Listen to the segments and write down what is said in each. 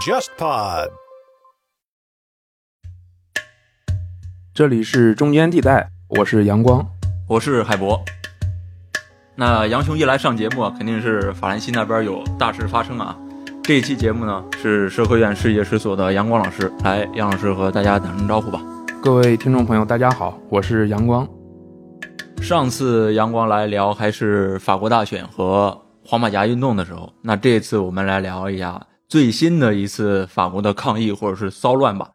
JustPod，这里是中间地带，我是阳光。我是海博。那杨雄一来上节目啊，肯定是法兰西那边有大事发生啊。这一期节目呢，是社科院世界史所的阳光老师来，杨老师和大家打声招呼吧。各位听众朋友，大家好，我是阳光。上次阳光来聊还是法国大选和黄马甲运动的时候，那这次我们来聊一下最新的一次法国的抗议或者是骚乱吧。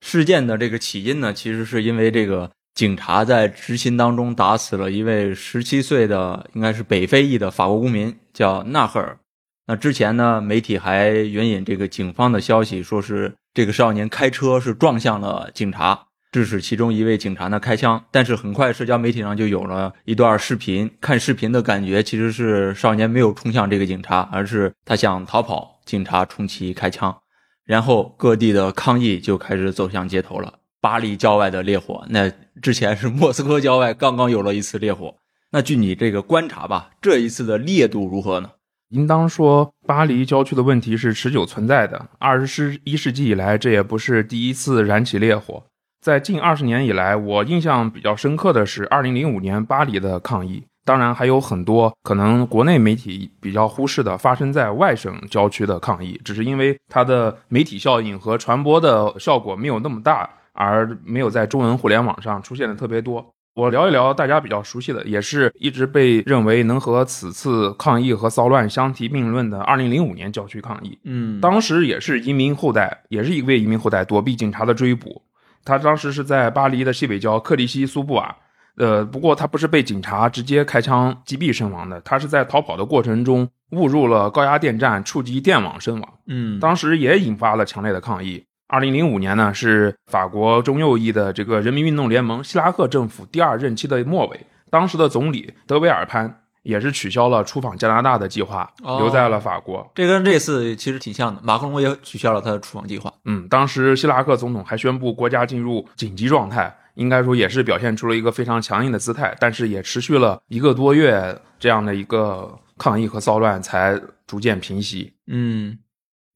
事件的这个起因呢，其实是因为这个警察在执勤当中打死了一位十七岁的应该是北非裔的法国公民，叫纳赫尔。那之前呢，媒体还援引这个警方的消息，说是这个少年开车是撞向了警察。致使其中一位警察呢开枪，但是很快社交媒体上就有了一段视频。看视频的感觉其实是少年没有冲向这个警察，而是他想逃跑，警察冲其开枪，然后各地的抗议就开始走向街头了。巴黎郊外的烈火，那之前是莫斯科郊外刚刚有了一次烈火。那据你这个观察吧，这一次的烈度如何呢？应当说，巴黎郊区的问题是持久存在的。二十一世纪以来，这也不是第一次燃起烈火。在近二十年以来，我印象比较深刻的是二零零五年巴黎的抗议。当然，还有很多可能国内媒体比较忽视的发生在外省郊区的抗议，只是因为它的媒体效应和传播的效果没有那么大，而没有在中文互联网上出现的特别多。我聊一聊大家比较熟悉的，也是一直被认为能和此次抗议和骚乱相提并论的2005年郊区抗议。嗯，当时也是移民后代，也是一位移民后代躲避警察的追捕。他当时是在巴黎的西北郊克利希苏布瓦，呃，不过他不是被警察直接开枪击毙身亡的，他是在逃跑的过程中误入了高压电站，触及电网身亡。嗯，当时也引发了强烈的抗议。二零零五年呢，是法国中右翼的这个人民运动联盟希拉克政府第二任期的末尾，当时的总理德维尔潘。也是取消了出访加拿大的计划，留在了法国。这跟这次其实挺像的，马克龙也取消了他的出访计划。嗯，当时希拉克总统还宣布国家进入紧急状态，应该说也是表现出了一个非常强硬的姿态。但是也持续了一个多月，这样的一个抗议和骚乱才逐渐平息。嗯，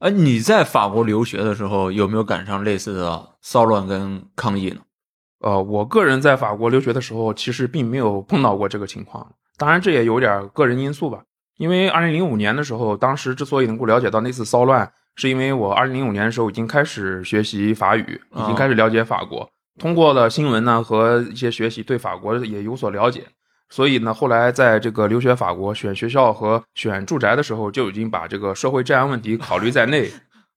呃，你在法国留学的时候有没有赶上类似的骚乱跟抗议呢？呃，我个人在法国留学的时候，其实并没有碰到过这个情况。当然，这也有点个人因素吧。因为二零零五年的时候，当时之所以能够了解到那次骚乱，是因为我二零零五年的时候已经开始学习法语，已经开始了解法国。通过了新闻呢和一些学习，对法国也有所了解。所以呢，后来在这个留学法国、选学校和选住宅的时候，就已经把这个社会治安问题考虑在内。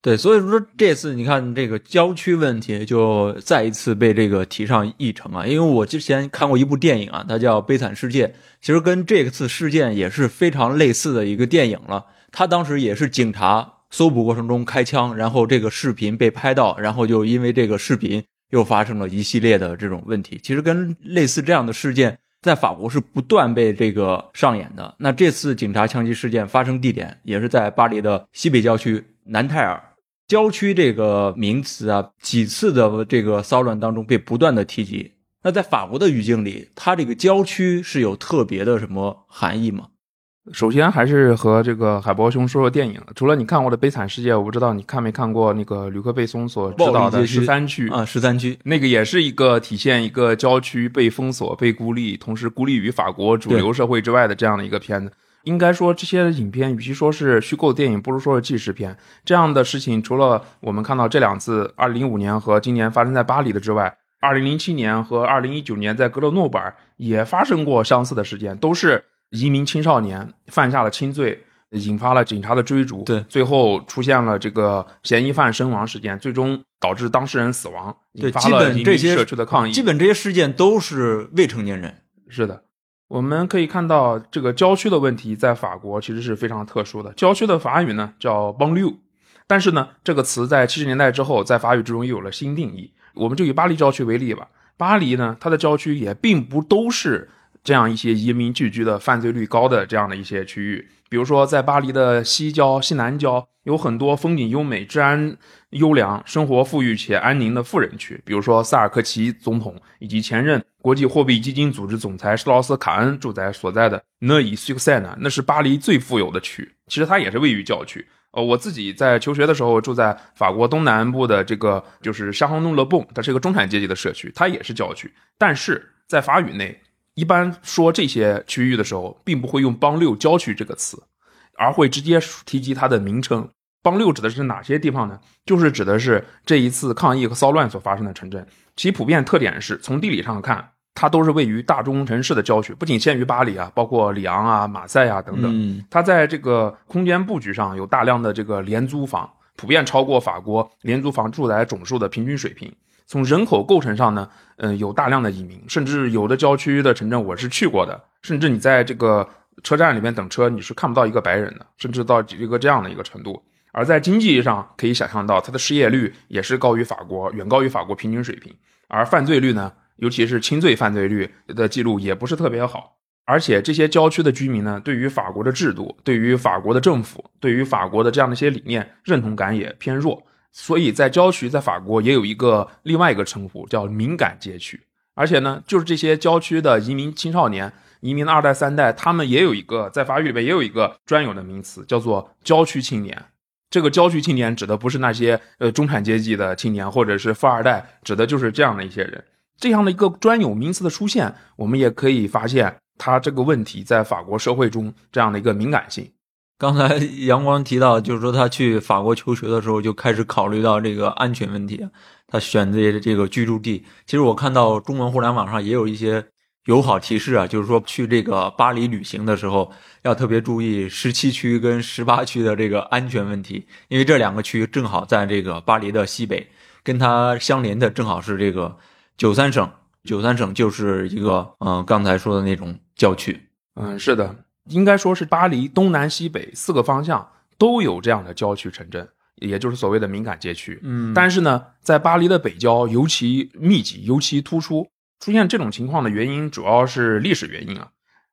对，所以说这次你看这个郊区问题就再一次被这个提上议程啊。因为我之前看过一部电影啊，它叫《悲惨世界》，其实跟这次事件也是非常类似的一个电影了。他当时也是警察搜捕过程中开枪，然后这个视频被拍到，然后就因为这个视频又发生了一系列的这种问题。其实跟类似这样的事件在法国是不断被这个上演的。那这次警察枪击事件发生地点也是在巴黎的西北郊区南泰尔。郊区这个名词啊，几次的这个骚乱当中被不断的提及。那在法国的语境里，它这个郊区是有特别的什么含义吗？首先还是和这个海波兄说说电影。除了你看过的《悲惨世界》，我不知道你看没看过那个吕克贝松所指导的《十三区》啊，《十三区》那个也是一个体现一个郊区被封锁、被孤立，同时孤立于法国主流社会之外的这样的一个片子。应该说，这些影片与其说是虚构电影，不如说是纪实片。这样的事情，除了我们看到这两次，二零零五年和今年发生在巴黎的之外，二零零七年和二零一九年在格勒诺布尔也发生过相似的事件，都是移民青少年犯下了轻罪，引发了警察的追逐，对，最后出现了这个嫌疑犯身亡事件，最终导致当事人死亡，引发了这些社区的抗议。基本这些事件都是未成年人，是的。我们可以看到，这个郊区的问题在法国其实是非常特殊的。郊区的法语呢叫 b o n l i e u 但是呢，这个词在七十年代之后，在法语之中又有了新定义。我们就以巴黎郊区为例吧。巴黎呢，它的郊区也并不都是这样一些移民聚居的、犯罪率高的这样的一些区域。比如说，在巴黎的西郊、西南郊，有很多风景优美、治安优良、生活富裕且安宁的富人区。比如说，萨尔科齐总统以及前任国际货币基金组织总裁施劳斯·卡恩住宅所在的讷伊苏克塞呢，那是巴黎最富有的区，其实它也是位于郊区。呃，我自己在求学的时候住在法国东南部的这个就是沙亨努勒蹦，它是一个中产阶级的社区，它也是郊区。但是在法语内，一般说这些区域的时候，并不会用邦六郊区这个词，而会直接提及它的名称。邦六指的是哪些地方呢？就是指的是这一次抗议和骚乱所发生的城镇，其普遍特点是从地理上看。它都是位于大中城市的郊区，不仅限于巴黎啊，包括里昂啊、马赛啊等等。它在这个空间布局上有大量的这个廉租房，普遍超过法国廉租房住宅总数的平均水平。从人口构成上呢，嗯，有大量的移民，甚至有的郊区的城镇我是去过的，甚至你在这个车站里面等车，你是看不到一个白人的，甚至到一个这样的一个程度。而在经济上可以想象到，它的失业率也是高于法国，远高于法国平均水平，而犯罪率呢？尤其是轻罪犯罪率的记录也不是特别好，而且这些郊区的居民呢，对于法国的制度、对于法国的政府、对于法国的这样的一些理念认同感也偏弱，所以在郊区在法国也有一个另外一个称呼叫敏感街区。而且呢，就是这些郊区的移民青少年、移民的二代、三代，他们也有一个在法语里边也有一个专有的名词，叫做郊区青年。这个郊区青年指的不是那些呃中产阶级的青年或者是富二代，指的就是这样的一些人。这样的一个专有名词的出现，我们也可以发现，它这个问题在法国社会中这样的一个敏感性。刚才阳光提到，就是说他去法国求学的时候就开始考虑到这个安全问题，他选择这个居住地。其实我看到中文互联网上也有一些友好提示啊，就是说去这个巴黎旅行的时候要特别注意十七区跟十八区的这个安全问题，因为这两个区正好在这个巴黎的西北，跟它相邻的正好是这个。九三省，九三省就是一个，嗯，刚才说的那种郊区，嗯，是的，应该说是巴黎东南西北四个方向都有这样的郊区城镇，也就是所谓的敏感街区，嗯，但是呢，在巴黎的北郊尤其密集，尤其突出。出现这种情况的原因主要是历史原因啊，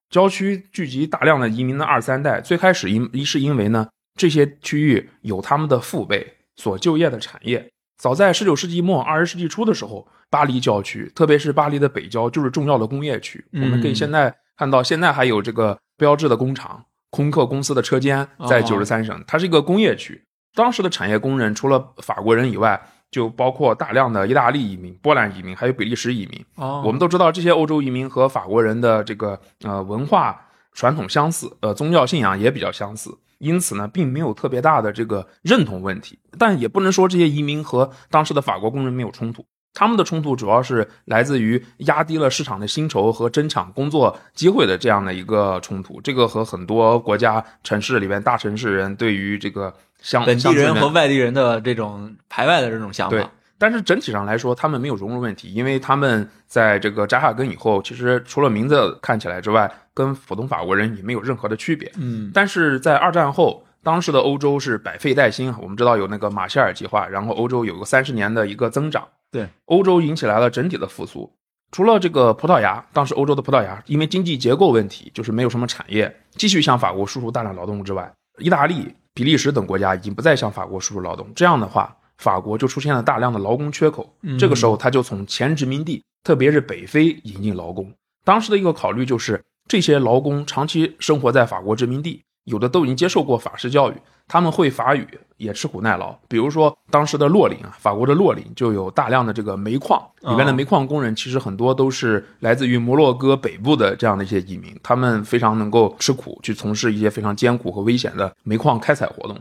郊区聚集大量的移民的二三代，最开始因一是因为呢，这些区域有他们的父辈所就业的产业。早在十九世纪末、二十世纪初的时候，巴黎郊区，特别是巴黎的北郊，就是重要的工业区。我们可以现在看到，现在还有这个标志的工厂，空客公司的车间在九十三省，它是一个工业区。当时的产业工人除了法国人以外，就包括大量的意大利移民、波兰移民，还有比利时移民。我们都知道，这些欧洲移民和法国人的这个呃文化传统相似，呃宗教信仰也比较相似。因此呢，并没有特别大的这个认同问题，但也不能说这些移民和当时的法国工人没有冲突。他们的冲突主要是来自于压低了市场的薪酬和争抢工作机会的这样的一个冲突。这个和很多国家城市里边大城市人对于这个乡本地人和外地人的这种排外的这种想法。但是整体上来说，他们没有融入问题，因为他们在这个扎哈根以后，其实除了名字看起来之外，跟普通法国人也没有任何的区别。嗯，但是在二战后，当时的欧洲是百废待兴，我们知道有那个马歇尔计划，然后欧洲有个三十年的一个增长，对，欧洲引起来了整体的复苏。除了这个葡萄牙，当时欧洲的葡萄牙因为经济结构问题，就是没有什么产业，继续向法国输出大量劳动之外，意大利、比利时等国家已经不再向法国输出劳动，这样的话。法国就出现了大量的劳工缺口，这个时候他就从前殖民地，特别是北非引进劳工。当时的一个考虑就是，这些劳工长期生活在法国殖民地，有的都已经接受过法式教育，他们会法语，也吃苦耐劳。比如说当时的洛林啊，法国的洛林就有大量的这个煤矿里面的煤矿工人，其实很多都是来自于摩洛哥北部的这样的一些移民，他们非常能够吃苦，去从事一些非常艰苦和危险的煤矿开采活动。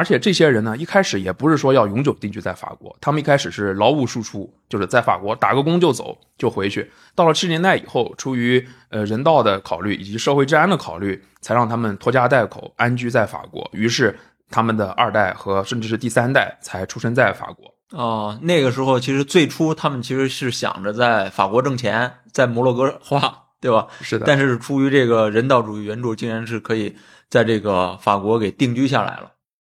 而且这些人呢，一开始也不是说要永久定居在法国，他们一开始是劳务输出，就是在法国打个工就走就回去。到了七十年代以后，出于呃人道的考虑以及社会治安的考虑，才让他们拖家带口安居在法国。于是他们的二代和甚至是第三代才出生在法国。哦，那个时候其实最初他们其实是想着在法国挣钱，在摩洛哥花，对吧？是的。但是出于这个人道主义援助，竟然是可以在这个法国给定居下来了。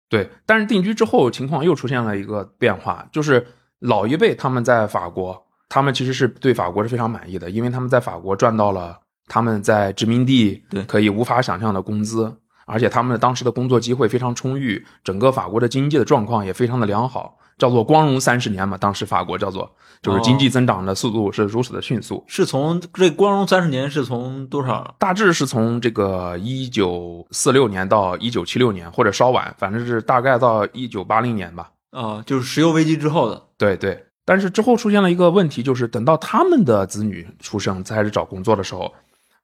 对，但是定居之后情况又出现了一个变化，就是老一辈他们在法国，他们其实是对法国是非常满意的，因为他们在法国赚到了他们在殖民地可以无法想象的工资，而且他们当时的工作机会非常充裕，整个法国的经济的状况也非常的良好，叫做光荣三十年嘛。当时法国叫做，就是经济增长的速度是如此的迅速，是从这光荣三十年是从多少？大致是从这个一九四六年到一九七六年，或者稍晚，反正是大概到一九八零年吧。啊，就是石油危机之后的。对对，但是之后出现了一个问题，就是等到他们的子女出生开始找工作的时候，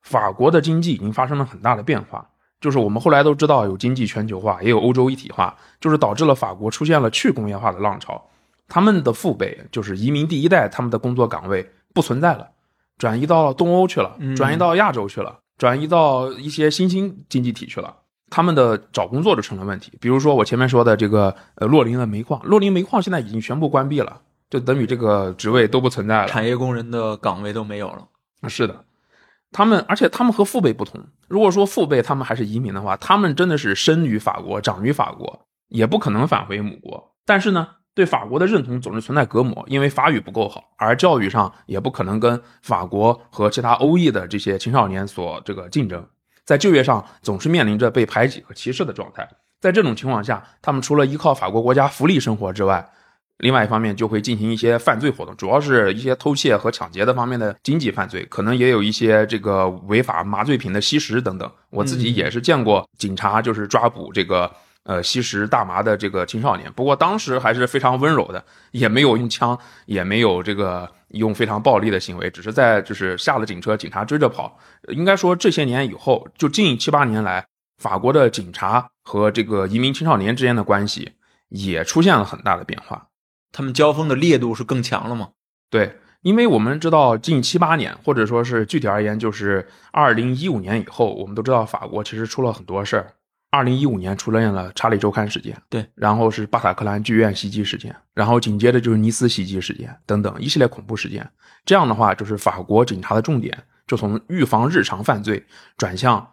法国的经济已经发生了很大的变化。就是我们后来都知道有经济全球化，也有欧洲一体化，就是导致了法国出现了去工业化的浪潮。他们的父辈就是移民第一代，他们的工作岗位不存在了，转移到东欧去了，转移到亚洲去了，转移到一些新兴经济体去了。他们的找工作就成了问题。比如说我前面说的这个呃洛林的煤矿，洛林煤矿现在已经全部关闭了，就等于这个职位都不存在了，产业工人的岗位都没有了。是的。他们，而且他们和父辈不同。如果说父辈他们还是移民的话，他们真的是生于法国，长于法国，也不可能返回母国。但是呢，对法国的认同总是存在隔膜，因为法语不够好，而教育上也不可能跟法国和其他欧裔的这些青少年所这个竞争，在就业上总是面临着被排挤和歧视的状态。在这种情况下，他们除了依靠法国国家福利生活之外，另外一方面就会进行一些犯罪活动，主要是一些偷窃和抢劫的方面的经济犯罪，可能也有一些这个违法麻醉品的吸食等等。我自己也是见过警察就是抓捕这个呃吸食大麻的这个青少年，不过当时还是非常温柔的，也没有用枪，也没有这个用非常暴力的行为，只是在就是下了警车，警察追着跑。应该说这些年以后，就近七八年来，法国的警察和这个移民青少年之间的关系也出现了很大的变化。他们交锋的烈度是更强了吗？对，因为我们知道近七八年，或者说是具体而言，就是二零一五年以后，我们都知道法国其实出了很多事儿。二零一五年出现了查理周刊事件，对，然后是巴塔克兰剧院袭击事件，然后紧接着就是尼斯袭击事件等等一系列恐怖事件。这样的话，就是法国警察的重点就从预防日常犯罪转向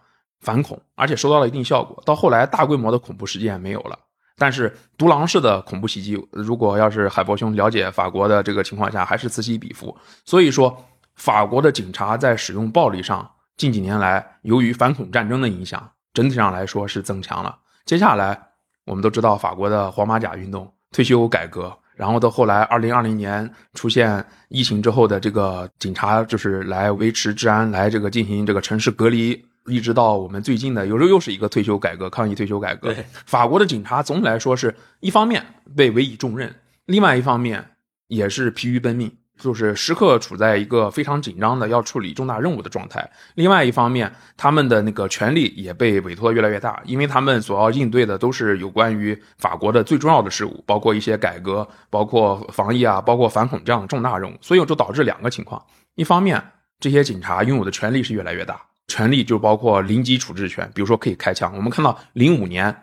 反恐，而且收到了一定效果。到后来，大规模的恐怖事件没有了。但是独狼式的恐怖袭击，如果要是海波兄了解法国的这个情况下，还是此起彼伏。所以说，法国的警察在使用暴力上，近几年来由于反恐战争的影响，整体上来说是增强了。接下来，我们都知道法国的黄马甲运动、退休改革，然后到后来二零二零年出现疫情之后的这个警察就是来维持治安，来这个进行这个城市隔离。一直到我们最近的，有时候又是一个退休改革，抗议退休改革。法国的警察总体来说是一方面被委以重任，另外一方面也是疲于奔命，就是时刻处在一个非常紧张的要处理重大任务的状态。另外一方面，他们的那个权力也被委托越来越大，因为他们所要应对的都是有关于法国的最重要的事务，包括一些改革，包括防疫啊，包括反恐这样的重大任务。所以就导致两个情况：一方面，这些警察拥有的权力是越来越大。权利就包括临机处置权，比如说可以开枪。我们看到零五年，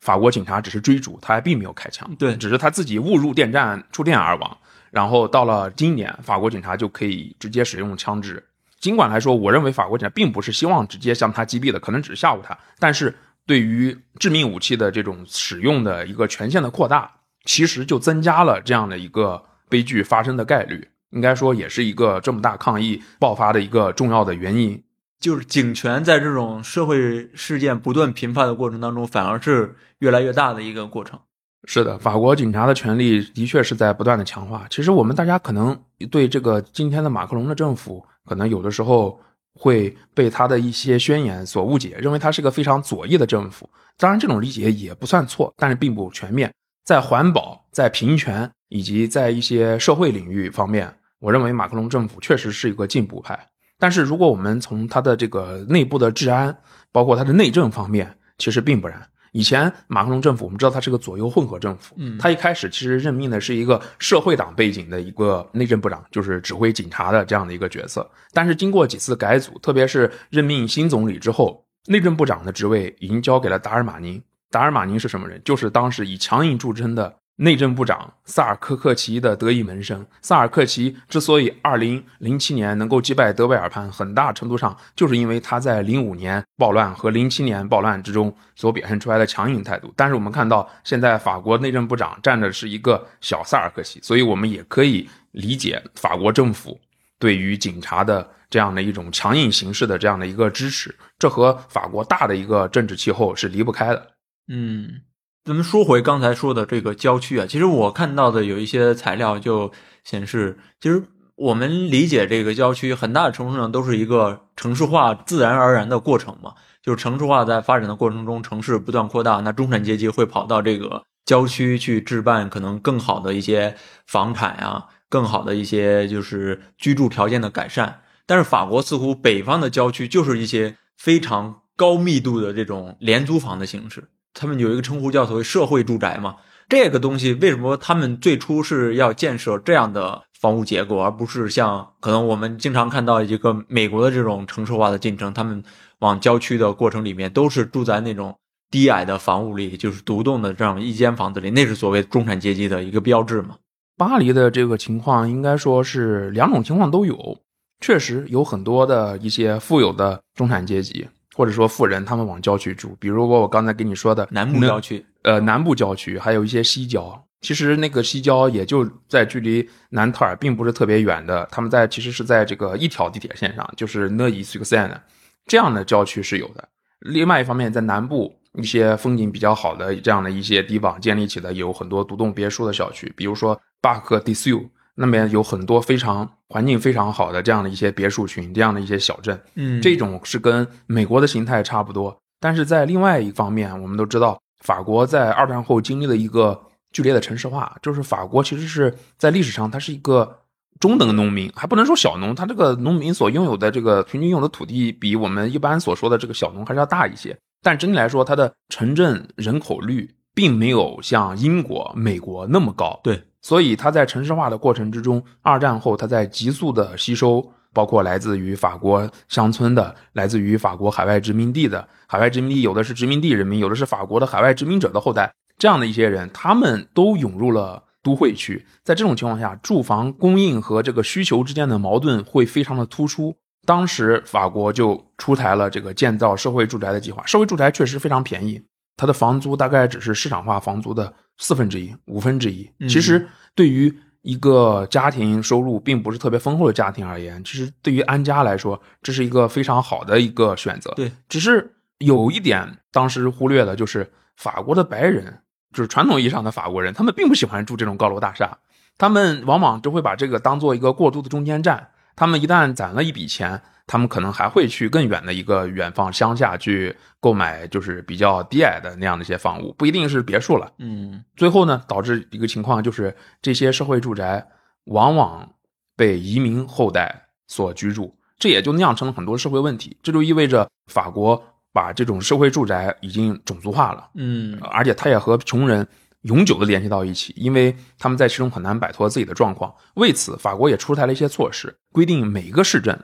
法国警察只是追逐，他还并没有开枪，对，只是他自己误入电站，触电而亡。然后到了今年，法国警察就可以直接使用枪支。尽管来说，我认为法国警察并不是希望直接向他击毙的，可能只是吓唬他。但是对于致命武器的这种使用的一个权限的扩大，其实就增加了这样的一个悲剧发生的概率。应该说，也是一个这么大抗议爆发的一个重要的原因。就是警权在这种社会事件不断频发的过程当中，反而是越来越大的一个过程。是的，法国警察的权力的确是在不断的强化。其实我们大家可能对这个今天的马克龙的政府，可能有的时候会被他的一些宣言所误解，认为他是个非常左翼的政府。当然，这种理解也不算错，但是并不全面。在环保、在平权以及在一些社会领域方面，我认为马克龙政府确实是一个进步派。但是，如果我们从他的这个内部的治安，包括他的内政方面，其实并不然。以前马克龙政府，我们知道他是个左右混合政府，嗯，他一开始其实任命的是一个社会党背景的一个内政部长，就是指挥警察的这样的一个角色。但是经过几次改组，特别是任命新总理之后，内政部长的职位已经交给了达尔马宁。达尔马宁是什么人？就是当时以强硬著称的。内政部长萨尔科克奇的得意门生，萨尔克奇之所以二零零七年能够击败德贝尔潘，很大程度上就是因为他在零五年暴乱和零七年暴乱之中所表现出来的强硬态度。但是我们看到，现在法国内政部长站的是一个小萨尔克奇，所以我们也可以理解法国政府对于警察的这样的一种强硬形式的这样的一个支持，这和法国大的一个政治气候是离不开的。嗯，咱们说回刚才说的这个郊区啊，其实我看到的有一些材料就显示，其实我们理解这个郊区很大程度上都是一个城市化自然而然的过程嘛，就是城市化在发展的过程中，城市不断扩大，那中产阶级会跑到这个郊区去置办可能更好的一些房产啊，更好的一些就是居住条件的改善。但是法国似乎北方的郊区就是一些非常高密度的这种廉租房的形式。他们有一个称呼叫所谓社会住宅嘛，这个东西为什么他们最初是要建设这样的房屋结构，而不是像可能我们经常看到一个美国的这种城市化的进程，他们往郊区的过程里面都是住在那种低矮的房屋里，就是独栋的这样一间房子里，那是所谓中产阶级的一个标志嘛？巴黎的这个情况应该说是两种情况都有，确实有很多的一些富有的中产阶级。或者说富人他们往郊区住，比如说我刚才跟你说的南部郊区，呃，南部郊区还有一些西郊，其实那个西郊也就在距离南特尔并不是特别远的，他们在其实是在这个一条地铁线上，就是讷伊苏克塞的这样的郊区是有的。另外一方面，在南部一些风景比较好的这样的一些地方建立起的有很多独栋别墅的小区，比如说巴克蒂苏。那边有很多非常环境非常好的这样的一些别墅群，这样的一些小镇，嗯，这种是跟美国的形态差不多。但是在另外一方面，我们都知道，法国在二战后经历了一个剧烈的城市化，就是法国其实是在历史上它是一个中等农民，还不能说小农，它这个农民所拥有的这个平均拥有的土地比我们一般所说的这个小农还是要大一些。但整体来说，它的城镇人口率并没有像英国、美国那么高。对。所以，它在城市化的过程之中，二战后，它在急速的吸收，包括来自于法国乡村的，来自于法国海外殖民地的，海外殖民地有的是殖民地人民，有的是法国的海外殖民者的后代，这样的一些人，他们都涌入了都会区。在这种情况下，住房供应和这个需求之间的矛盾会非常的突出。当时，法国就出台了这个建造社会住宅的计划。社会住宅确实非常便宜，它的房租大概只是市场化房租的。四分之一、五分之一，其实对于一个家庭收入并不是特别丰厚的家庭而言，其实对于安家来说，这是一个非常好的一个选择。对，只是有一点当时忽略的，就是法国的白人，就是传统意义上的法国人，他们并不喜欢住这种高楼大厦，他们往往都会把这个当做一个过渡的中间站。他们一旦攒了一笔钱。他们可能还会去更远的一个远方乡下去购买，就是比较低矮的那样的一些房屋，不一定是别墅了。嗯，最后呢，导致一个情况就是这些社会住宅往往被移民后代所居住，这也就酿成了很多社会问题。这就意味着法国把这种社会住宅已经种族化了。嗯，而且它也和穷人永久的联系到一起，因为他们在其中很难摆脱自己的状况。为此，法国也出台了一些措施，规定每个市镇。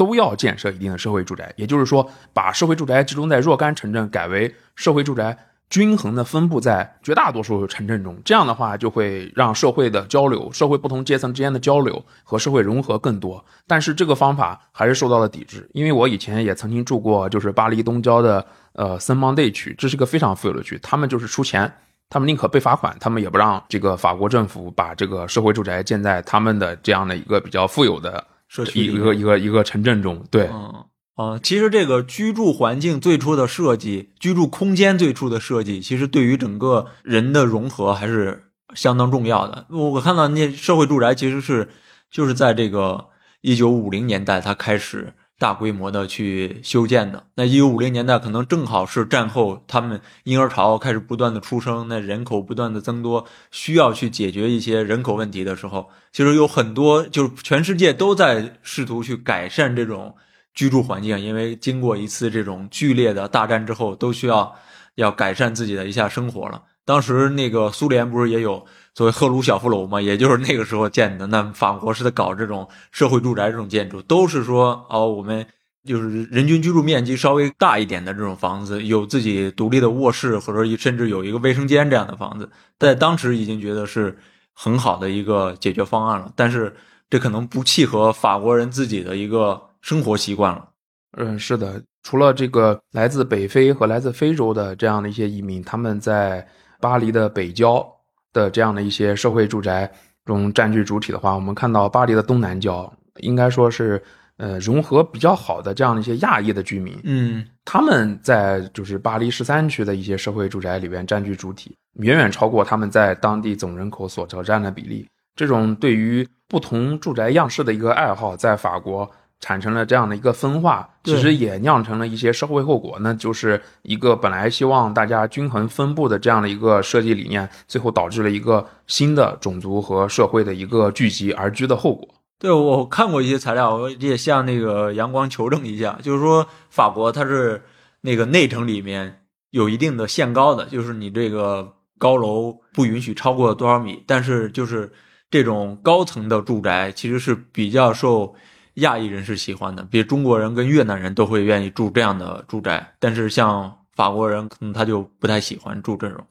都要建设一定的社会住宅，也就是说，把社会住宅集中在若干城镇，改为社会住宅均衡的分布在绝大多数城镇中。这样的话，就会让社会的交流、社会不同阶层之间的交流和社会融合更多。但是这个方法还是受到了抵制，因为我以前也曾经住过，就是巴黎东郊的呃森邦代区，这是个非常富有的区，他们就是出钱，他们宁可被罚款，他们也不让这个法国政府把这个社会住宅建在他们的这样的一个比较富有的。社区一个一个一个城镇中，对，嗯啊，其实这个居住环境最初的设计，居住空间最初的设计，其实对于整个人的融合还是相当重要的。我看到那社会住宅其实是就是在这个一九五零年代，它开始。大规模的去修建的，那一九五零年代可能正好是战后，他们婴儿潮开始不断的出生，那人口不断的增多，需要去解决一些人口问题的时候，其实有很多就是全世界都在试图去改善这种居住环境，因为经过一次这种剧烈的大战之后，都需要要改善自己的一下生活了。当时那个苏联不是也有。所谓赫鲁晓夫楼嘛，也就是那个时候建的。那法国是在搞这种社会住宅这种建筑，都是说哦，我们就是人均居住面积稍微大一点的这种房子，有自己独立的卧室，或者甚至有一个卫生间这样的房子，在当时已经觉得是很好的一个解决方案了。但是这可能不契合法国人自己的一个生活习惯了。嗯，是的，除了这个来自北非和来自非洲的这样的一些移民，他们在巴黎的北郊。的这样的一些社会住宅中占据主体的话，我们看到巴黎的东南郊应该说是呃融合比较好的这样的一些亚裔的居民，嗯他们在就是巴黎十三区的一些社会住宅里边占据主体，远远超过他们在当地总人口所占占的比例。这种对于不同住宅样式的一个爱好，在法国产生了这样的一个分化，其实也酿成了一些社会后果。那就是一个本来希望大家均衡分布的这样的一个设计理念，最后导致了一个新的种族和社会的一个聚集而居的后果。对，我看过一些材料，我也向那个阳光求证一下，就是说法国它是那个内城里面有一定的限高的，就是你这个高楼不允许超过多少米，但是就是这种高层的住宅其实是比较受亚裔人士喜欢的，比如中国人跟越南人都会愿意住这样的住宅，但是像法国人可能他就不太喜欢住这种。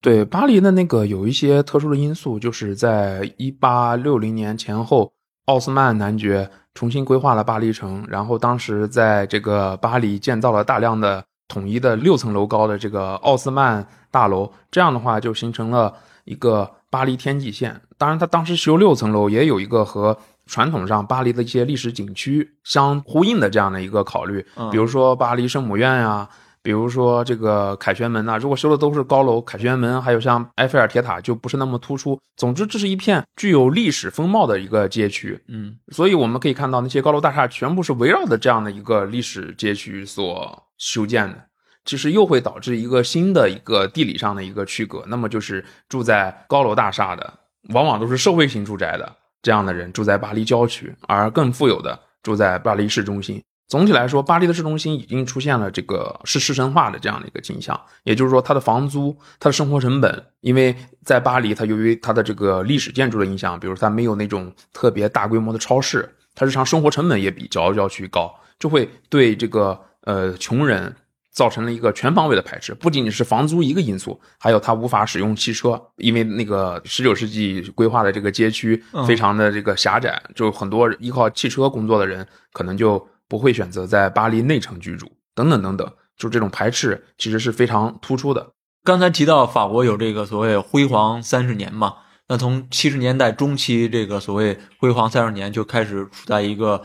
对巴黎的那个有一些特殊的因素，就是在一八六零年前后，奥斯曼男爵重新规划了巴黎城，然后当时在这个巴黎建造了大量的统一的六层楼高的这个奥斯曼大楼，这样的话就形成了一个巴黎天际线。当然，他当时修六层楼，也有一个和传统上巴黎的一些历史景区相呼应的这样的一个考虑，嗯比如说巴黎圣母院呀、比如说这个凯旋门呐、如果修的都是高楼，凯旋门还有像埃菲尔铁塔就不是那么突出。总之，这是一片具有历史风貌的一个街区，嗯所以我们可以看到那些高楼大厦全部是围绕着这样的一个历史街区所修建的。其实又会导致一个新的一个地理上的一个区隔，那么就是住在高楼大厦的，往往都是社会型住宅的这样的人住在巴黎郊区，而更富有的住在巴黎市中心。总体来说，巴黎的市中心已经出现了这个是市绅化的这样的一个倾向，也就是说，它的房租、它的生活成本，因为在巴黎，它由于它的这个历史建筑的影响，比如它没有那种特别大规模的超市，它日常生活成本也比郊郊区高，就会对这个呃穷人造成了一个全方位的排斥，不仅仅是房租一个因素，还有他无法使用汽车，因为那个十九世纪规划的这个街区嗯非常的这个狭窄，就很多依靠汽车工作的人可能就不会选择在巴黎内城居住，等等等等，就这种排斥其实是非常突出的。刚才提到法国有这个所谓辉煌三十年嘛，那从七十年代中期，这个所谓辉煌三十年就开始处在一个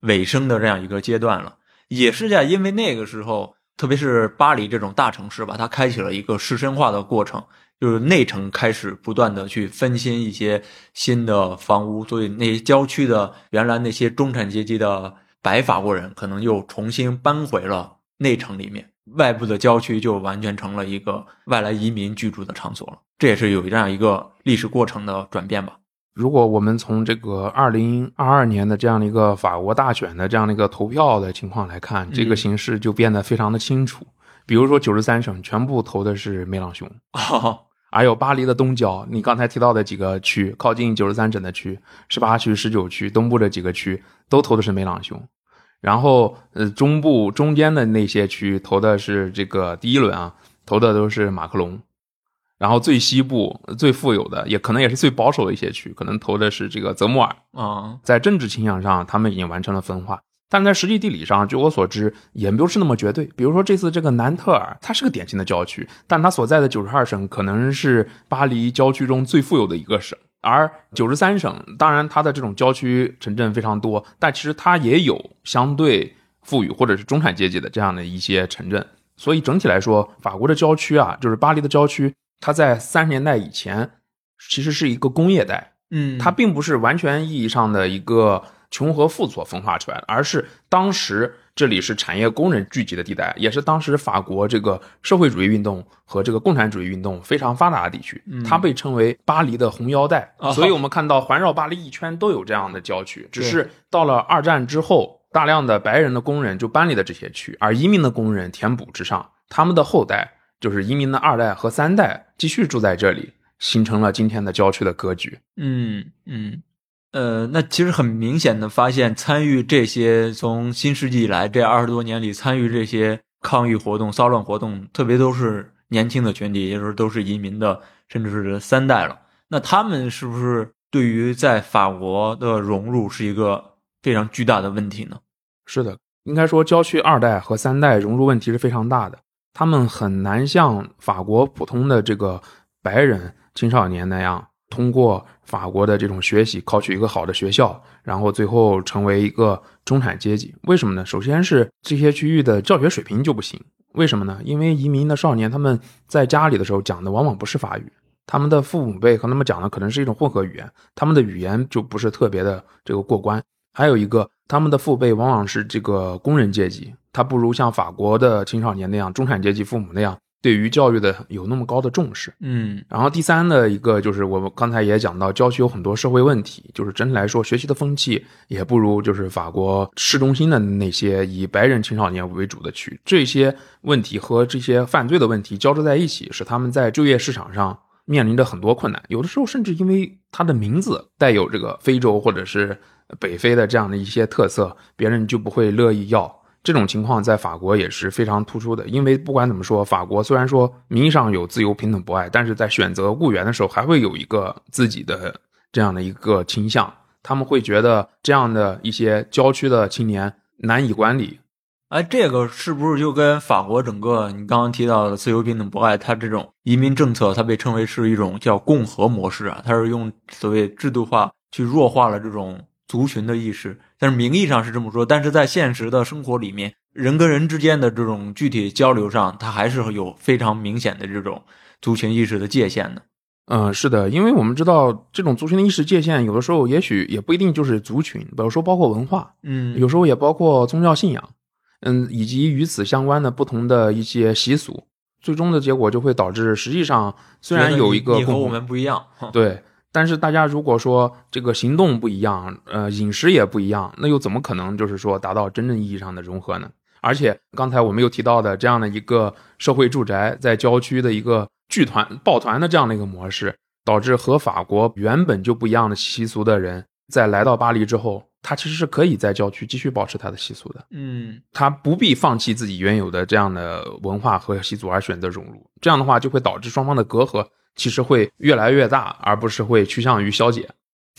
尾声的这样一个阶段了。也是在因为那个时候，特别是巴黎这种大城市吧，它开启了一个市深化的过程，就是内城开始不断的去分新一些新的房屋，所以那些郊区的原来那些中产阶级的白法国人，可能又重新搬回了内城里面。外部的郊区就完全成了一个外来移民居住的场所了，这也是有这样一个历史过程的转变吧。如果我们从这个二零二二年的这样的一个法国大选的这样的一个投票的情况来看，这个形势就变得非常的清楚。比如说九十三省全部投的是梅朗雄，哦，还有巴黎的东郊，你刚才提到的几个区，靠近九十三省的区，十八区、十九区东部的几个区都投的是梅朗雄。然后，呃，中部中间的那些区投的是这个第一轮啊，投的都是马克龙。然后最西部最富有的，也可能也是最保守的一些区，可能投的是这个泽穆尔。啊，在政治倾向上，他们已经完成了分化，但在实际地理上，据我所知，也不是那么绝对。比如说这次这个南特尔，它是个典型的郊区，但它所在的九十二省可能是巴黎郊区中最富有的一个省，而九十三省，当然它的这种郊区城镇非常多，但其实它也有相对富裕或者是中产阶级的这样的一些城镇。所以整体来说，法国的郊区啊，就是巴黎的郊区，它在三十年代以前其实是一个工业带，嗯，它并不是完全意义上的一个穷和富所分化出来的，而是当时这里是产业工人聚集的地带，也是当时法国这个社会主义运动和这个共产主义运动非常发达的地区。它被称为巴黎的红腰带，哦所以我们看到环绕巴黎一圈都有这样的郊区。只是到了二战之后，大量的白人的工人就搬离了这些区，而移民的工人填补之上，他们的后代就是移民的二代和三代继续住在这里，形成了今天的郊区的格局。嗯嗯，呃，那其实很明显的发现，参与这些从新世纪以来这二十多年里参与这些抗议活动、骚乱活动，特别都是年轻的群体，也就是都是移民的，甚至是三代了。那他们是不是对于在法国的融入是一个非常巨大的问题呢？是的，应该说郊区二代和三代融入问题是非常大的，他们很难像法国普通的这个白人青少年那样通过法国的这种学习，考取一个好的学校，然后最后成为一个中产阶级。为什么呢？首先是这些区域的教学水平就不行。为什么呢？因为移民的少年他们在家里的时候讲的往往不是法语，他们的父母辈和他们讲的可能是一种混合语言，他们的语言就不是特别的这个过关。还有一个，他们的父辈往往是这个工人阶级，他不如像法国的青少年那样中产阶级父母那样。对于教育的有那么高的重视，嗯，然后第三的一个就是我们刚才也讲到，郊区有很多社会问题，就是整体来说学习的风气也不如就是法国市中心的那些以白人青少年为主的区，这些问题和这些犯罪的问题交织在一起，使他们在就业市场上面临着很多困难，有的时候甚至因为他的名字带有这个非洲或者是北非的这样的一些特色，别人就不会乐意要。这种情况在法国也是非常突出的，因为不管怎么说，法国虽然说名义上有自由、平等、博爱，但是在选择雇员的时候，还会有一个自己的这样的一个倾向。他们会觉得这样的一些郊区的青年难以管理。哎，这个是不是就跟法国整个你刚刚提到的自由、平等、博爱，它这种移民政策，它被称为是一种叫共和模式啊？它是用所谓制度化去弱化了这种。族群的意识，但是名义上是这么说，但是在现实的生活里面，人跟人之间的这种具体交流上，它还是有非常明显的这种族群意识的界限的。嗯，是的，因为我们知道这种族群的意识界限，有的时候也许也不一定就是族群，比如说包括文化，嗯，有时候也包括宗教信仰，嗯，以及与此相关的不同的一些习俗，最终的结果就会导致，实际上虽然有一个你和我们不一样，对。但是大家如果说这个行动不一样，呃，饮食也不一样，那又怎么可能就是说达到真正意义上的融合呢？而且刚才我们又提到的这样的一个社会住宅在郊区的一个剧团抱团的这样的一个模式，导致和法国原本就不一样的习俗的人在来到巴黎之后，他其实是可以在郊区继续保持他的习俗的。嗯，他不必放弃自己原有的这样的文化和习俗而选择融入，这样的话就会导致双方的隔阂。其实会越来越大，而不是会趋向于消解。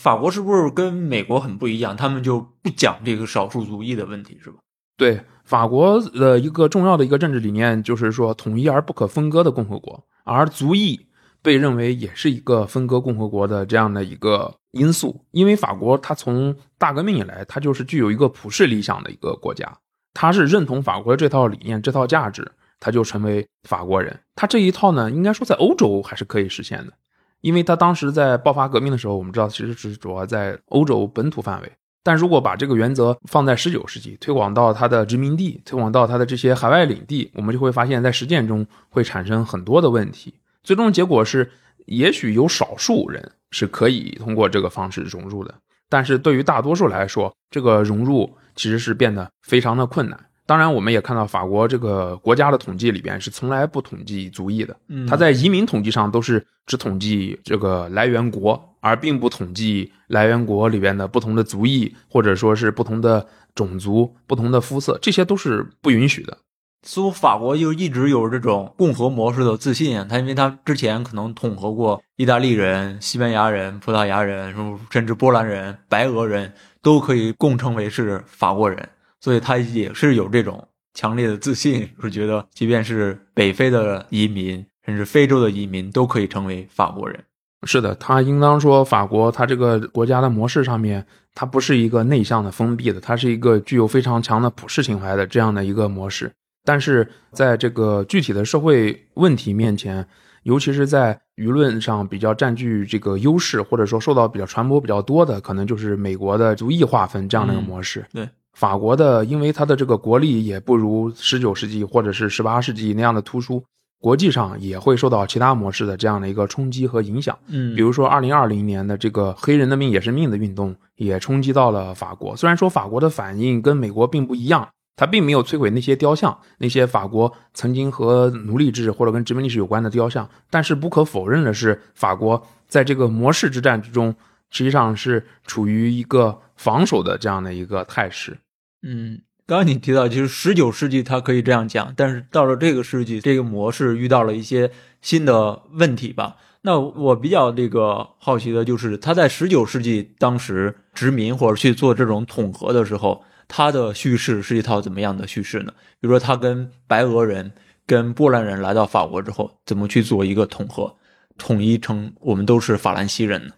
法国是不是跟美国很不一样？他们就不讲这个少数族裔的问题，是吧？对，法国的一个重要的一个政治理念就是说统一而不可分割的共和国，而族裔被认为也是一个分割共和国的这样的一个因素。因为法国它从大革命以来，它就是具有一个普世理想的一个国家，它是认同法国这套理念、这套价值。他就成为法国人，他这一套呢，应该说在欧洲还是可以实现的，因为他当时在爆发革命的时候，我们知道其实是主要在欧洲本土范围。但如果把这个原则放在十九世纪，推广到他的殖民地，推广到他的这些海外领地，我们就会发现，在实践中会产生很多的问题。最终结果是，也许有少数人是可以通过这个方式融入的，但是对于大多数来说，这个融入其实是变得非常的困难。当然，我们也看到法国这个国家的统计里边是从来不统计族裔的。嗯，他在移民统计上都是只统计这个来源国，而并不统计来源国里边的不同的族裔，或者说是不同的种族、不同的肤色，这些都是不允许的。似乎法国就一直有这种共和模式的自信啊，他因为他之前可能统合过意大利人、西班牙人、葡萄牙人，甚至波兰人、白俄人都可以共称为是法国人。所以他也是有这种强烈的自信，是觉得即便是北非的移民，甚至非洲的移民，都可以成为法国人。是的，他应当说，法国他这个国家的模式上面，它不是一个内向的、封闭的，它是一个具有非常强的普世情怀的这样的一个模式。但是在这个具体的社会问题面前，尤其是在舆论上比较占据这个优势，或者说受到比较传播比较多的，可能就是美国的族裔划分这样的一个模式。对。法国的，因为它的这个国力也不如十九世纪或者是十八世纪那样的突出，国际上也会受到其他模式的这样的一个冲击和影响。嗯，比如说二零二零年的这个“黑人的命也是命”的运动，也冲击到了法国。虽然说法国的反应跟美国并不一样，它并没有摧毁那些雕像，那些法国曾经和奴隶制或者跟殖民历史有关的雕像，但是不可否认的是，法国在这个模式之战之中。实际上是处于一个防守的这样的一个态势。嗯，刚刚你提到，其实十九世纪它可以这样讲，但是到了这个世纪，这个模式遇到了一些新的问题吧？那我比较这个好奇的就是，他在十九世纪当时殖民或者去做这种统合的时候，他的叙事是一套怎么样的叙事呢？比如说，他跟白俄人、跟波兰人来到法国之后，怎么去做一个统合？统一成我们都是法兰西人呢？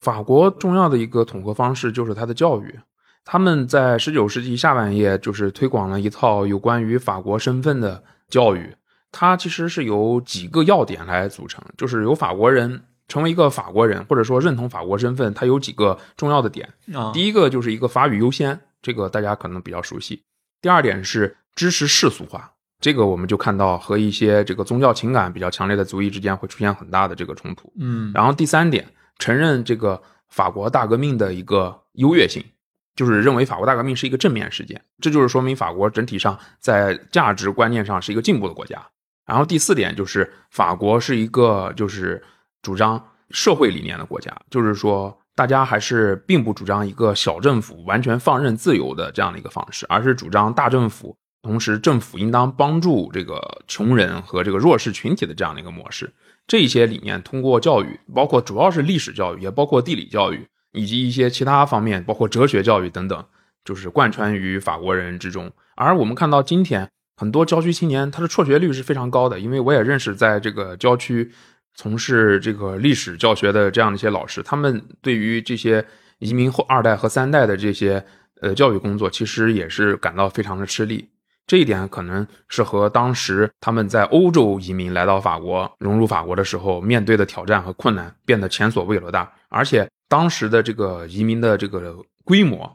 法国重要的一个统合方式就是它的教育。他们在十九世纪下半叶就是推广了一套有关于法国身份的教育，它其实是由几个要点来组成，就是由法国人成为一个法国人，或者说认同法国身份，它有几个重要的点。啊，第一个就是一个法语优先，这个大家可能比较熟悉。第二点是支持世俗化，这个我们就看到和一些这个宗教情感比较强烈的族裔之间会出现很大的这个冲突。嗯然后第三点，承认这个法国大革命的一个优越性，就是认为法国大革命是一个正面事件，这就是说明法国整体上在价值观念上是一个进步的国家。然后第四点就是法国是一个就是主张社会理念的国家，就是说大家还是并不主张一个小政府完全放任自由的这样的一个方式，而是主张大政府，同时政府应当帮助这个穷人和这个弱势群体的这样的一个模式。这些理念通过教育，包括主要是历史教育，也包括地理教育，以及一些其他方面，包括哲学教育等等，就是贯穿于法国人之中。而我们看到今天很多郊区青年，他的辍学率是非常高的，因为我也认识在这个郊区从事这个历史教学的这样的一些老师，他们对于这些移民后二代和三代的这些呃教育工作，其实也是感到非常的吃力。这一点可能是和当时他们在欧洲移民来到法国、融入法国的时候面对的挑战和困难变得前所未有的大，而且当时的这个移民的这个规模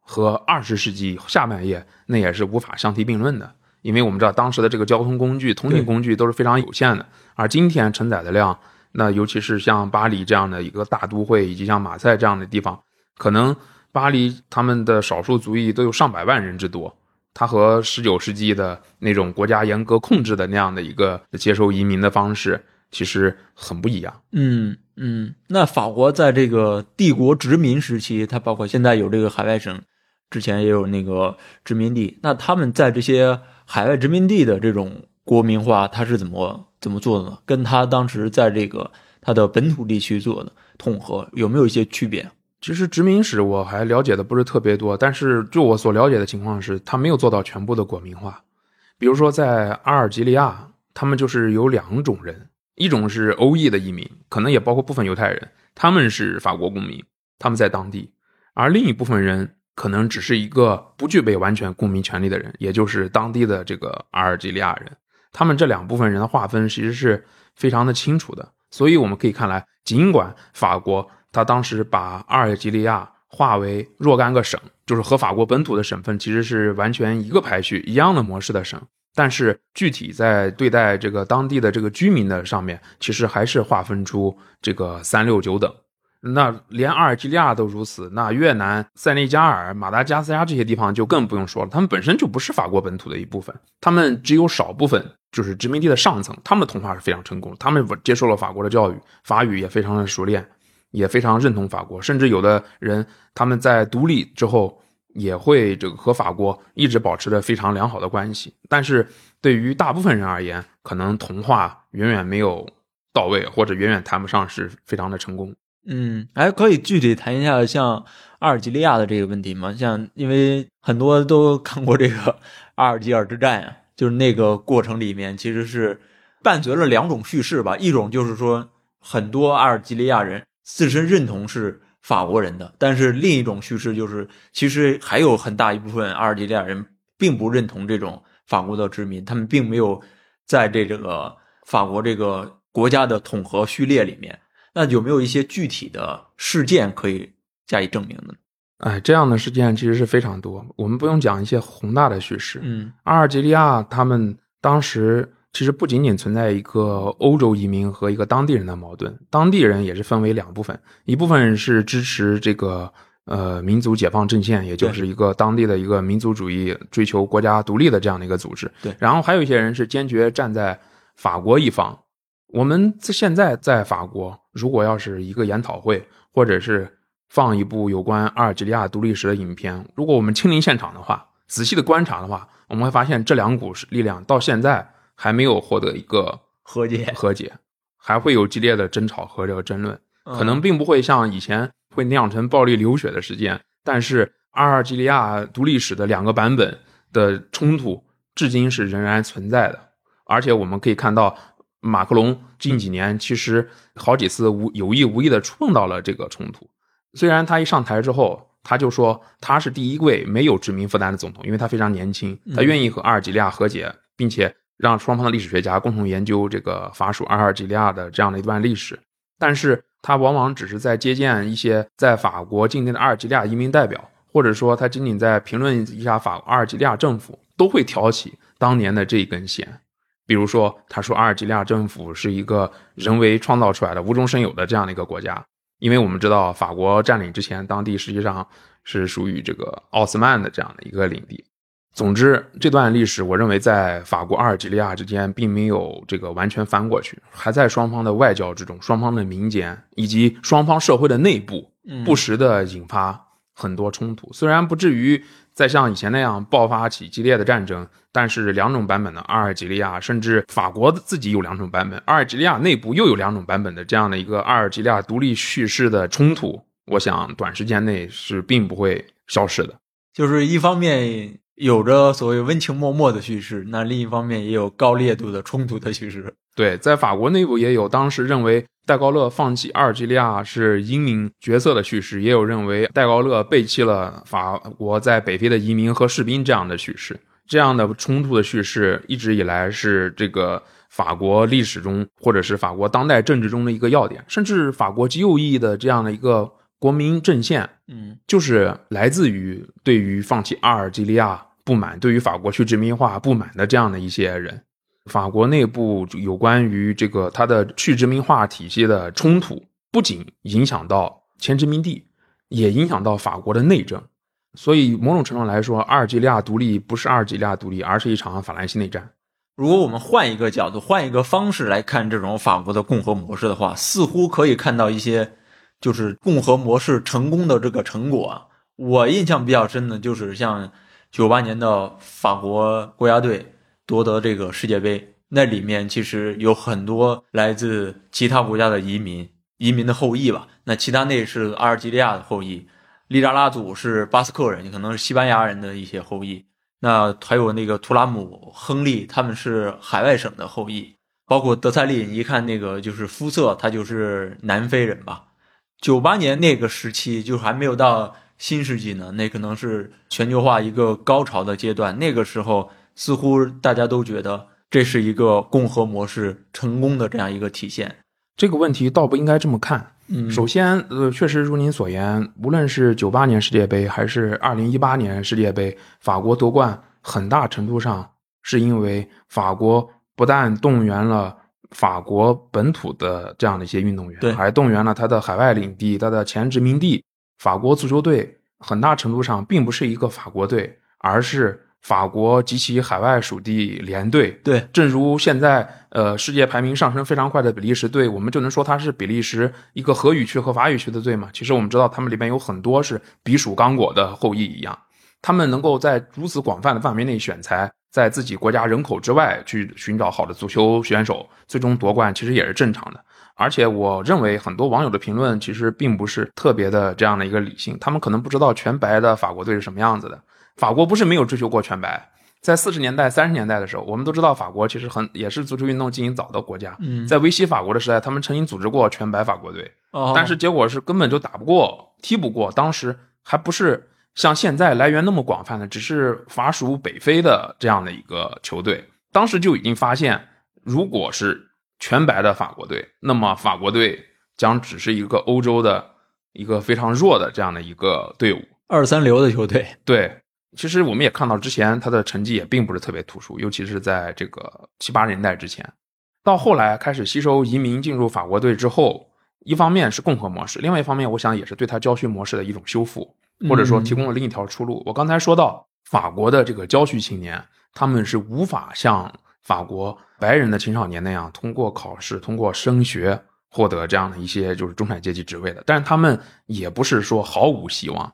和二十世纪下半叶那也是无法相提并论的，因为我们知道当时的这个交通工具、通信工具都是非常有限的，而今天承载的量，那尤其是像巴黎这样的一个大都会，以及像马赛这样的地方，可能巴黎他们的少数族裔都有上百万人之多。它和十九世纪的那种国家严格控制的那样的一个接受移民的方式，其实很不一样。嗯嗯，那法国在这个帝国殖民时期，它包括现在有这个海外省，之前也有那个殖民地。那他们在这些海外殖民地的这种国民化，它是怎么怎么做的呢？跟他当时在这个他的本土地区做的统合有没有一些区别？其实殖民史我还了解的不是特别多，但是就我所了解的情况是，他没有做到全部的国民化。比如说在阿尔及利亚，他们就是有两种人，一种是欧裔的移民，可能也包括部分犹太人，他们是法国公民，他们在当地；而另一部分人可能只是一个不具备完全公民权利的人，也就是当地的这个阿尔及利亚人。他们这两部分人的划分其实是非常的清楚的，所以我们可以看来，尽管法国他当时把阿尔及利亚划为若干个省，就是和法国本土的省份其实是完全一个排序、一样的模式的省，但是具体在对待这个当地的这个居民的上面，其实还是划分出这个三六九等。那连阿尔及利亚都如此，那越南、塞内加尔、马达加斯加这些地方就更不用说了，他们本身就不是法国本土的一部分，他们只有少部分就是殖民地的上层，他们的同化是非常成功，他们接受了法国的教育，法语也非常的熟练，也非常认同法国，甚至有的人他们在独立之后也会这个和法国一直保持着非常良好的关系，但是对于大部分人而言，可能同化远远没有到位，或者远远谈不上是非常的成功。嗯，还可以具体谈一下像阿尔及利亚的这个问题吗？像因为很多都看过这个阿尔及尔之战啊，就是那个过程里面其实是伴随了两种叙事吧，一种就是说很多阿尔及利亚人自身认同是法国人的，但是另一种叙事就是其实还有很大一部分阿尔及利亚人并不认同这种法国的殖民，他们并没有在这这个法国这个国家的统合序列里面。那有没有一些具体的事件可以加以证明的？哎，这样的事件其实是非常多，我们不用讲一些宏大的叙事。嗯阿尔及利亚他们当时其实不仅仅存在一个欧洲移民和一个当地人的矛盾，当地人也是分为两部分，一部分是支持这个呃民族解放阵线，也就是一个当地的一个民族主义追求国家独立的这样的一个组织。对然后还有一些人是坚决站在法国一方。我们现在在法国，如果要是一个研讨会，或者是放一部有关阿尔及利亚独立史的影片，如果我们亲临现场的话，仔细的观察的话，我们会发现这两股力量到现在还没有获得一个和解和解，还会有激烈的争吵和这个争论，嗯可能并不会像以前会酿成暴力流血的事件，但是阿尔及利亚独立史的两个版本的冲突，至今是仍然存在的，而且我们可以看到。马克龙近几年其实好几次无有意无意的触碰到了这个冲突。虽然他一上台之后，他就说他是第一位没有殖民负担的总统，因为他非常年轻，他愿意和阿尔及利亚和解，并且让双方的历史学家共同研究这个法属阿尔及利亚的这样的一段历史。但是他往往只是在接见一些在法国境内的阿尔及利亚移民代表，或者说他仅仅在评论一下法阿尔及利亚政府，都会挑起当年的这一根弦。比如说，他说阿尔及利亚政府是一个人为创造出来的、无中生有的这样的一个国家，因为我们知道法国占领之前，当地实际上是属于这个奥斯曼的这样的一个领地。总之，这段历史，我认为在法国阿尔及利亚之间并没有这个完全翻过去，还在双方的外交之中、双方的民间以及双方社会的内部，不时的引发很多冲突。虽然不至于再像以前那样爆发起激烈的战争，但是两种版本的阿尔及利亚，甚至法国自己有两种版本，阿尔及利亚内部又有两种版本的这样的一个阿尔及利亚独立叙事的冲突，我想短时间内是并不会消失的。就是一方面。有着所谓温情脉脉的叙事，那另一方面也有高烈度的冲突的叙事。对，在法国内部也有当时认为戴高乐放弃阿尔及利亚是英明决策的叙事，也有认为戴高乐背弃了法国在北非的移民和士兵这样的叙事。这样的冲突的叙事一直以来是这个法国历史中或者是法国当代政治中的一个要点，甚至法国极右翼的这样的一个国民阵线，嗯，就是来自于对于放弃阿尔及利亚。不满对于法国去殖民化不满的这样的一些人，法国内部有关于这个它的去殖民化体系的冲突，不仅影响到前殖民地，也影响到法国的内政。所以某种程度来说，阿尔及利亚独立不是阿尔及利亚独立，而是一场法兰西内战。如果我们换一个角度，换一个方式来看这种法国的共和模式的话，似乎可以看到一些就是共和模式成功的这个成果。我印象比较深的就是像。九八年的法国国家队夺得这个世界杯，那里面其实有很多来自其他国家的移民，移民的后裔吧。那齐达内是阿尔及利亚的后裔，利扎拉祖是巴斯克人，可能是西班牙人的一些后裔。那还有那个图拉姆、亨利，他们是海外省的后裔。包括德塞利，一看那个就是肤色，他就是南非人吧。九八年那个时期，就还没有到。新世纪呢，那可能是全球化一个高潮的阶段。那个时候，似乎大家都觉得这是一个共和模式成功的这样一个体现。这个问题倒不应该这么看。嗯，首先，呃，确实如您所言，无论是九八年世界杯还是二零一八年世界杯，法国夺冠很大程度上是因为法国不但动员了法国本土的这样的一些运动员，还动员了他的海外领地、他的前殖民地。法国足球队很大程度上并不是一个法国队，而是法国及其海外属地联队。对，正如现在呃世界排名上升非常快的比利时队，我们就能说它是比利时一个荷语区和法语区的队嘛？其实我们知道他们里面有很多是比属刚果的后裔一样，他们能够在如此广泛的范围内选材，在自己国家人口之外去寻找好的足球选手，最终夺冠其实也是正常的。而且我认为很多网友的评论其实并不是特别的这样的一个理性，他们可能不知道全白的法国队是什么样子的。法国不是没有追求过全白，在四十年代、三十年代的时候，我们都知道法国其实很也是足球运动进行早的国家。在维希法国的时代，他们曾经组织过全白法国队，但是结果是根本就打不过、踢不过。当时还不是像现在来源那么广泛的，只是法属北非的这样的一个球队。当时就已经发现，如果是全白的法国队，那么法国队将只是一个欧洲的一个非常弱的这样的一个队伍，二三流的球队。对，其实我们也看到之前他的成绩也并不是特别突出，尤其是在这个七八年代之前，到后来开始吸收移民进入法国队之后，一方面是共和模式，另外一方面我想也是对他教学模式的一种修复，或者说提供了另一条出路。我刚才说到法国的这个郊区青年，他们是无法像。法国白人的青少年那样通过考试、通过升学获得这样的一些就是中产阶级职位的，但是他们也不是说毫无希望。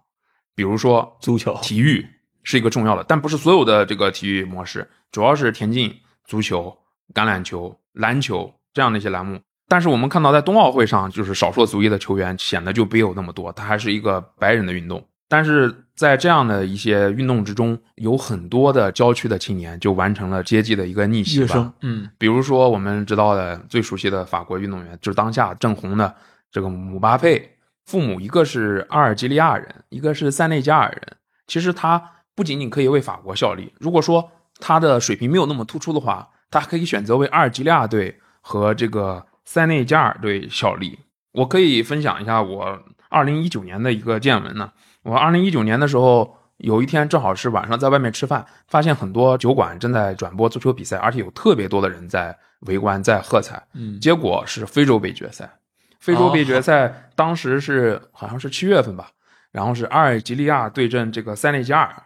比如说足球、体育是一个重要的，但不是所有的这个体育模式，主要是田径、足球、橄榄球、篮球这样的一些栏目。但是我们看到在冬奥会上，就是少数族裔的球员显得就没有那么多，它还是一个白人的运动。但是在这样的一些运动之中，有很多的郊区的青年就完成了阶级的一个逆袭吧。嗯比如说我们知道的最熟悉的法国运动员，就是当下正红的这个姆巴佩，父母一个是阿尔及利亚人，一个是塞内加尔人。其实他不仅仅可以为法国效力，如果说他的水平没有那么突出的话，他可以选择为阿尔及利亚队和这个塞内加尔队效力。我可以分享一下我二零一九年的一个见闻呢。我二零一九年的时候，有一天正好是晚上在外面吃饭，发现很多酒馆正在转播足球比赛，而且有特别多的人在围观、在喝彩。嗯结果是非洲杯决赛，非洲杯决赛当时是好像是七月份吧，然后是阿尔及利亚对阵这个塞内加尔。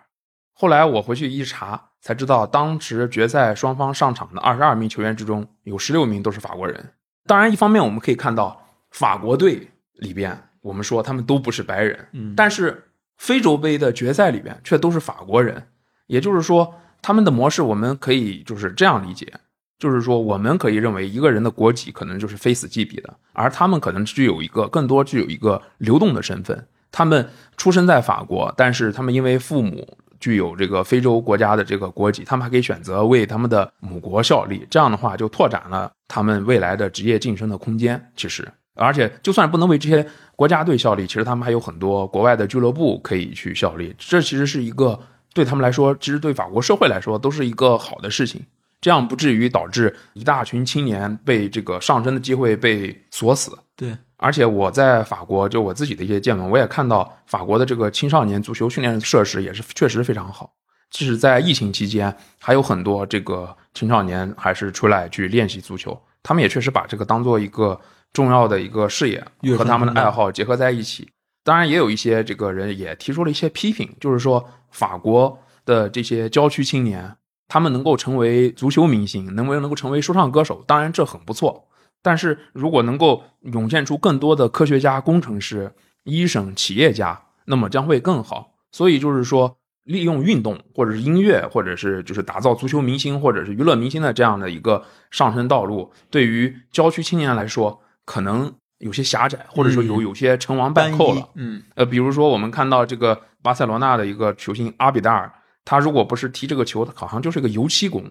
后来我回去一查，才知道当时决赛双方上场的二十二名球员之中，有十六名都是法国人。当然，一方面我们可以看到法国队里边，我们说他们都不是白人，嗯但是非洲杯的决赛里边却都是法国人，也就是说，他们的模式我们可以就是这样理解，就是说我们可以认为一个人的国籍可能就是非死即彼的，而他们可能具有一个更多具有一个流动的身份。他们出生在法国，但是他们因为父母具有这个非洲国家的这个国籍，他们还可以选择为他们的母国效力。这样的话，就拓展了他们未来的职业晋升的空间。其实，而且就算不能为这些国家队效力，其实他们还有很多国外的俱乐部可以去效力。这其实是一个对他们来说，其实对法国社会来说都是一个好的事情。这样不至于导致一大群青年被这个上升的机会被锁死。对，而且我在法国，就我自己的一些见闻，我也看到法国的这个青少年足球训练设施也是确实非常好。即使在疫情期间，还有很多这个青少年还是出来去练习足球，他们也确实把这个当做一个重要的一个事业和他们的爱好结合在一起。当然，也有一些这个人也提出了一些批评，就是说法国的这些郊区青年，他们能够成为足球明星，能不能够成为说唱歌手，当然这很不错。但是如果能够涌现出更多的科学家、工程师、医生、企业家，那么将会更好。所以就是说，利用运动或者是音乐，或者是就是打造足球明星或者是娱乐明星的这样的一个上升道路，对于郊区青年来说，可能有些狭窄，或者说有有些成王败寇了。嗯呃，比如说我们看到这个巴塞罗那的一个球星阿比达尔，他如果不是踢这个球，他好像就是个油漆工，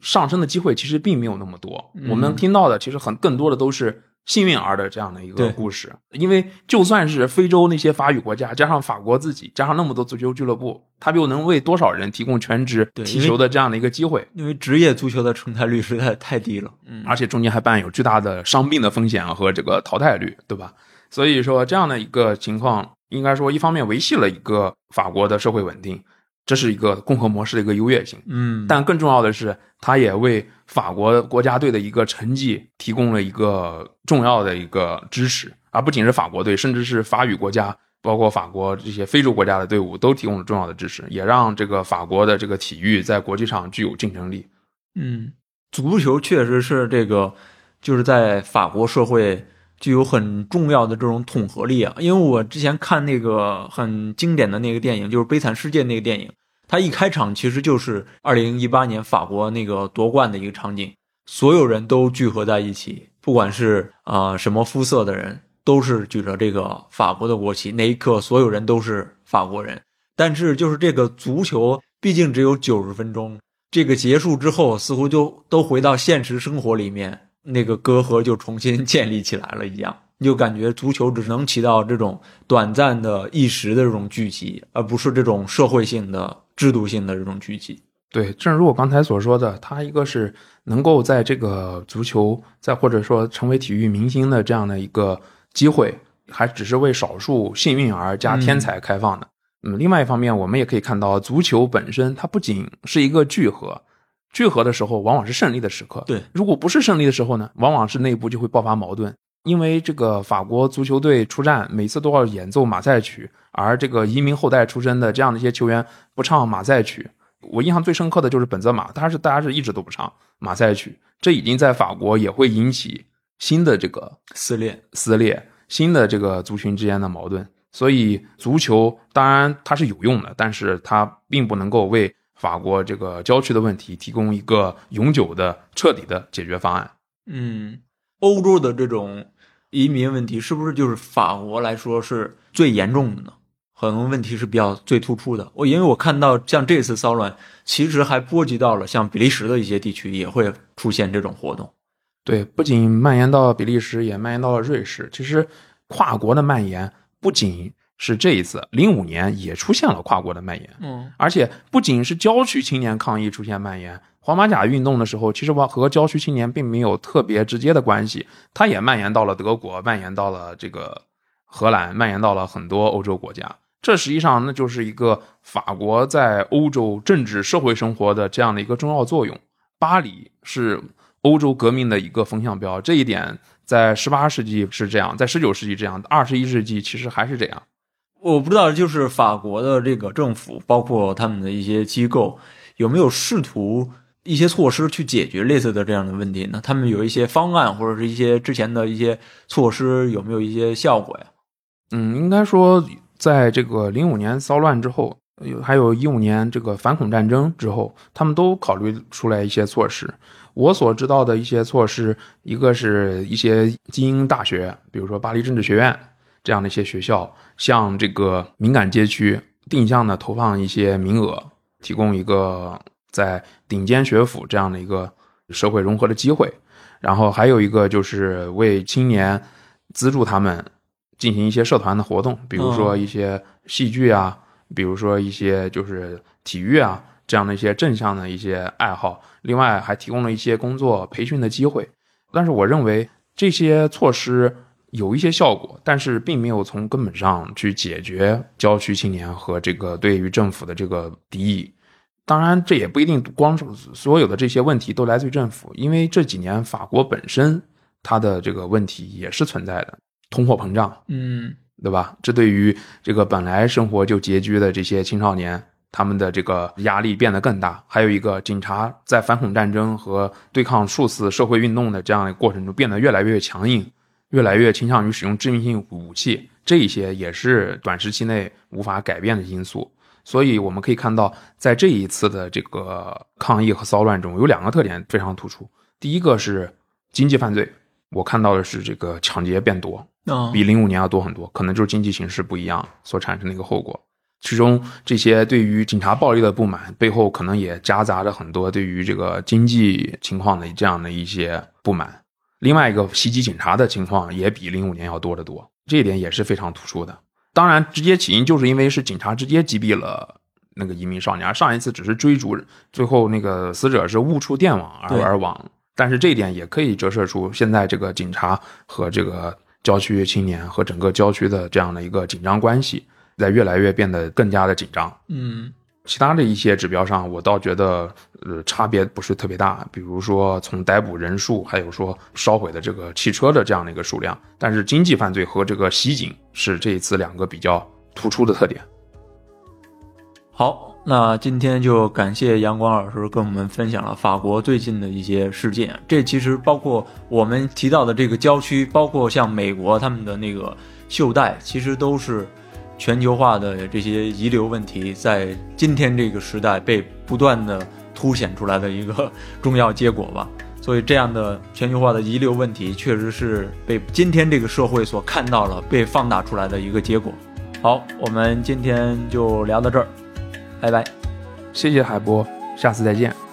上升的机会其实并没有那么多。嗯我们听到的其实很更多的都是幸运儿的这样的一个故事，因为就算是非洲那些法语国家，加上法国自己，加上那么多足球俱乐部，他又能为多少人提供全职踢球的这样的一个机会？因为职业足球的成才率实在太低了。嗯而且中间还伴有巨大的伤病的风险和这个淘汰率，对吧？所以说这样的一个情况，应该说一方面维系了一个法国的社会稳定，这是一个共和模式的一个优越性。嗯，但更重要的是，它也为法国国家队的一个成绩提供了一个重要的一个支持，而不仅是法国队，甚至是法语国家，包括法国这些非洲国家的队伍都提供了重要的支持，也让这个法国的这个体育在国际上具有竞争力。嗯，足球确实是这个，就是在法国社会具有很重要的这种统合力啊。因为我之前看那个很经典的那个电影，就是《悲惨世界》那个电影，它一开场其实就是二零一八年法国那个夺冠的一个场景，所有人都聚合在一起，不管是啊、什么肤色的人，都是举着这个法国的国旗。那一刻，所有人都是法国人。但是就是这个足球，毕竟只有九十分钟，这个结束之后，似乎就都回到现实生活里面，那个隔阂就重新建立起来了一样。你就感觉足球只能起到这种短暂的一时的这种聚集，而不是这种社会性的、制度性的这种聚集。对，正如我刚才所说的，他一个是能够在这个足球，再或者说成为体育明星的这样的一个机会，还只是为少数幸运儿加天才开放的。嗯，另外一方面，我们也可以看到，足球本身它不仅是一个聚合，聚合的时候往往是胜利的时刻。对，如果不是胜利的时候呢，往往是内部就会爆发矛盾。因为这个法国足球队出战，每次都要演奏马赛曲，而这个移民后代出身的这样的一些球员不唱马赛曲，我印象最深刻的就是本泽马，他是大家是一直都不唱马赛曲，这已经在法国也会引起新的这个撕裂，撕裂，新的这个族群之间的矛盾。所以足球当然它是有用的，但是它并不能够为法国这个郊区的问题提供一个永久的、彻底的解决方案。嗯，欧洲的这种移民问题，是不是就是法国来说是最严重的呢？可能问题是比较最突出的。我因为我看到像这次骚乱，其实还波及到了像比利时的一些地区，也会出现这种活动。对，不仅蔓延到比利时，也蔓延到了瑞士。其实跨国的蔓延不仅是这一次，零五年也出现了跨国的蔓延。嗯而且不仅是郊区青年抗议出现蔓延，黄马甲运动的时候，其实和郊区青年并没有特别直接的关系，它也蔓延到了德国，蔓延到了这个荷兰，蔓延到了很多欧洲国家。这实际上那就是一个法国在欧洲政治社会生活的这样的一个重要作用。巴黎是欧洲革命的一个风向标，这一点在十八世纪是这样，在十九世纪这样，二十一世纪其实还是这样。我不知道，就是法国的这个政府，包括他们的一些机构，有没有试图一些措施去解决类似的这样的问题呢？他们有一些方案，或者是一些之前的一些措施，有没有一些效果呀？嗯，应该说，在这个零五年骚乱之后，还有一五年这个反恐战争之后，他们都考虑出来一些措施。我所知道的一些措施，一个是一些精英大学，比如说巴黎政治学院这样的一些学校，向这个敏感街区定向的投放一些名额，提供一个在顶尖学府这样的一个社会融合的机会。然后还有一个就是为青年资助他们进行一些社团的活动，比如说一些戏剧啊，比如说一些就是体育啊这样的一些正向的一些爱好。另外还提供了一些工作培训的机会。但是我认为这些措施有一些效果，但是并没有从根本上去解决郊区青年和这个对于政府的这个敌意。当然，这也不一定光是所有的这些问题都来自于政府，因为这几年法国本身它的这个问题也是存在的，通货膨胀，嗯对吧？这对于这个本来生活就拮据的这些青少年，他们的这个压力变得更大。还有一个，警察在反恐战争和对抗数次社会运动的这样的过程中变得越来越强硬，越来越倾向于使用致命性武器，这一些也是短时期内无法改变的因素。所以我们可以看到，在这一次的这个抗议和骚乱中，有两个特点非常突出。第一个是经济犯罪，我看到的是这个抢劫变多，啊比零五年要多很多，可能就是经济形势不一样所产生的一个后果。其中这些对于警察暴力的不满背后，可能也夹杂着很多对于这个经济情况的这样的一些不满。另外一个袭击警察的情况也比零五年要多得多，这一点也是非常突出的。当然，直接起因就是因为是警察直接击毙了那个移民少年，而上一次只是追逐，最后那个死者是误触电网而而亡。但是这一点也可以折射出现在这个警察和这个郊区青年和整个郊区的这样的一个紧张关系，在越来越变得更加的紧张。嗯其他的一些指标上，我倒觉得呃差别不是特别大，比如说从逮捕人数，还有说烧毁的这个汽车的这样的一个数量。但是经济犯罪和这个袭警是这一次两个比较突出的特点。好，那今天就感谢阳光老师跟我们分享了法国最近的一些事件。这其实包括我们提到的这个郊区，包括像美国他们的那个袖带，其实都是全球化的这些遗留问题，在今天这个时代被不断的凸显出来的一个重要结果吧。所以，这样的全球化的遗留问题，确实是被今天这个社会所看到了、被放大出来的一个结果。好，我们今天就聊到这儿。拜拜。谢谢海波，下次再见。